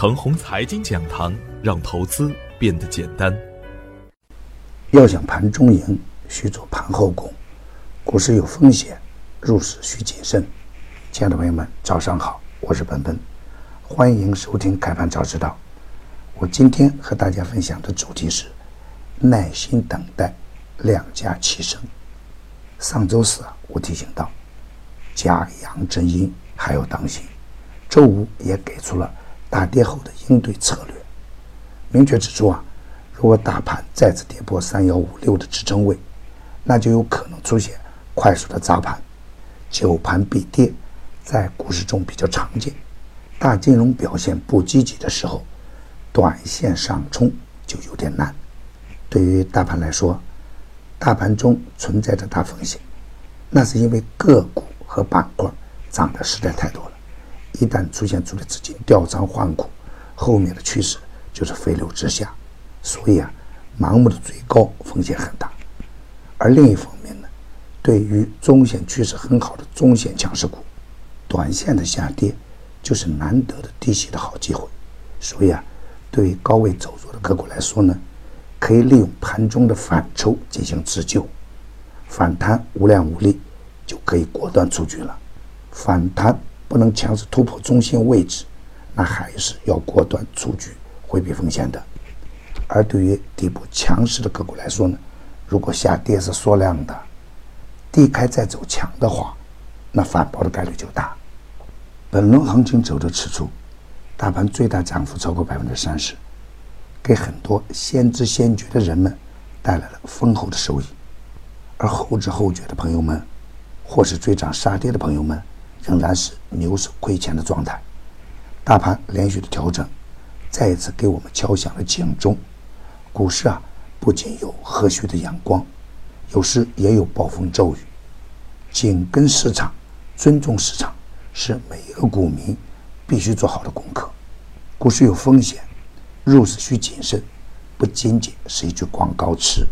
程红财经讲堂，让投资变得简单。要想盘中赢，需做盘后功。股市有风险，入市需谨慎。亲爱的朋友们，早上好，我是本本，欢迎收听开盘早知道。我今天和大家分享的主题是耐心等待，量价齐升。上周四啊，我提醒到假阳真阴还要当心。周五也给出了。大跌后的应对策略，明确指出啊，如果大盘再次跌破三幺五六的支撑位，那就有可能出现快速的砸盘，久盘必跌，在股市中比较常见。大金融表现不积极的时候，短线上冲就有点难。对于大盘来说，大盘中存在着大风险，那是因为个股和板块涨得实在太多了。一旦出现主力资金调仓换股，后面的趋势就是飞流直下，所以啊，盲目的追高风险很大。而另一方面呢，对于中线趋势很好的中线强势股，短线的下跌就是难得的低吸的好机会。所以啊，对于高位走弱的个股来说呢，可以利用盘中的反抽进行自救，反弹无量无力就可以果断出局了。反弹。不能强势突破中心位置，那还是要果断出局，回避风险的。而对于底部强势的个股来说呢，如果下跌是缩量的，低开再走强的话，那反包的概率就大。本轮行情走的此处，大盘最大涨幅超过百分之三十，给很多先知先觉的人们带来了丰厚的收益，而后知后觉的朋友们，或是追涨杀跌的朋友们。仍然是牛市亏钱的状态，大盘连续的调整，再一次给我们敲响了警钟。股市啊，不仅有和煦的阳光，有时也有暴风骤雨。紧跟市场，尊重市场，是每一个股民必须做好的功课。股市有风险，入市需谨慎，不仅仅是一句广告词，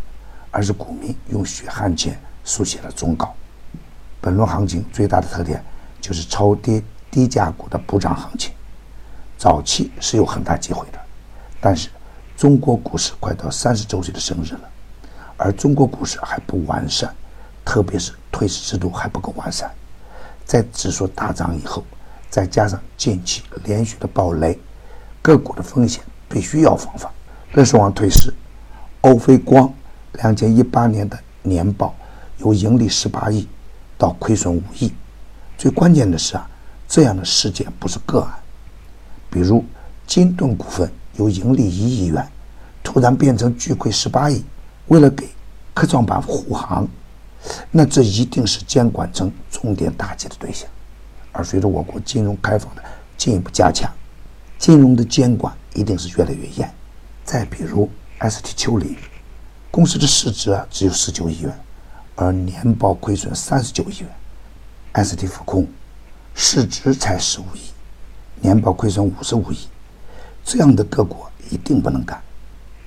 而是股民用血汗钱书写的忠告。本轮行情最大的特点。就是超跌低价股的补涨行情，早期是有很大机会的，但是中国股市快到三十周岁的生日了，而中国股市还不完善，特别是退市制度还不够完善，在指数大涨以后，再加上近期连续的暴雷，个股的风险必须要防范。乐视网退市，欧菲光两千一八年的年报由盈利十八亿到亏损五亿。最关键的是啊，这样的事件不是个案。比如金盾股份由盈利一亿元，突然变成巨亏十八亿，为了给科创板护航，那这一定是监管层重点打击的对象。而随着我国金融开放的进一步加强，金融的监管一定是越来越严。再比如 ST 秋林，公司的市值啊只有十九亿元，而年报亏损三十九亿元。ST 复控市值才十五亿，年报亏损五十五亿，这样的个股一定不能干。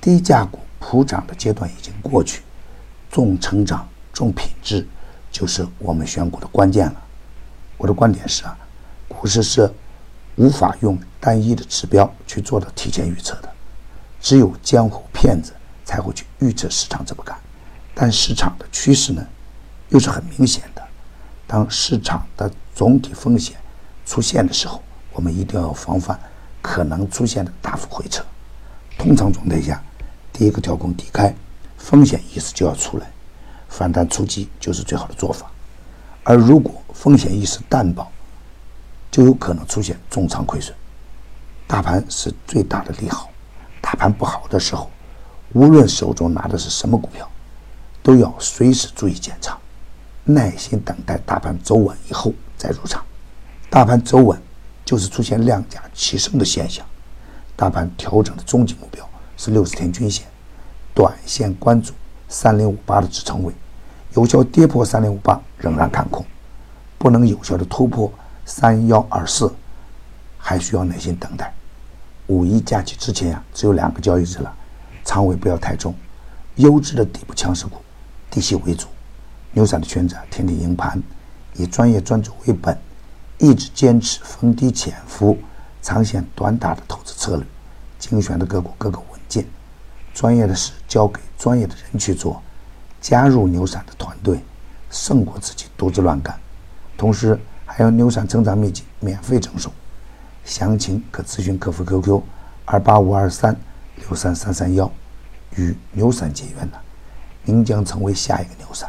低价股普涨的阶段已经过去，重成长、重品质就是我们选股的关键了。我的观点是啊，股市是无法用单一的指标去做到提前预测的，只有江湖骗子才会去预测市场怎么干。但市场的趋势呢，又是很明显的。当市场的总体风险出现的时候，我们一定要防范可能出现的大幅回撤。通常状态下，第一个调控低开，风险意识就要出来，反弹出击就是最好的做法。而如果风险意识淡薄，就有可能出现重仓亏损。大盘是最大的利好，大盘不好的时候，无论手中拿的是什么股票，都要随时注意检查。耐心等待大盘走稳以后再入场。大盘走稳，就是出现量价齐升的现象。大盘调整的终极目标是六十天均线，短线关注三零五八的支撑位，有效跌破三零五八仍然看空，不能有效的突破三幺二四，还需要耐心等待。五一假期之前呀，只有两个交易日了，仓位不要太重，优质的底部强势股，低吸为主。牛散的圈子天天赢盘，以专业专注为本，一直坚持逢低潜伏、长线短打的投资。策略，精选的个股各个稳健，专业的事交给专业的人去做，加入牛散的团队，胜过自己独自乱干。同时，还有牛散成长秘籍免费赠送，详情可咨询客服 QQ：二八五二三六三三三幺。与牛散结缘的，您将成为下一个牛散。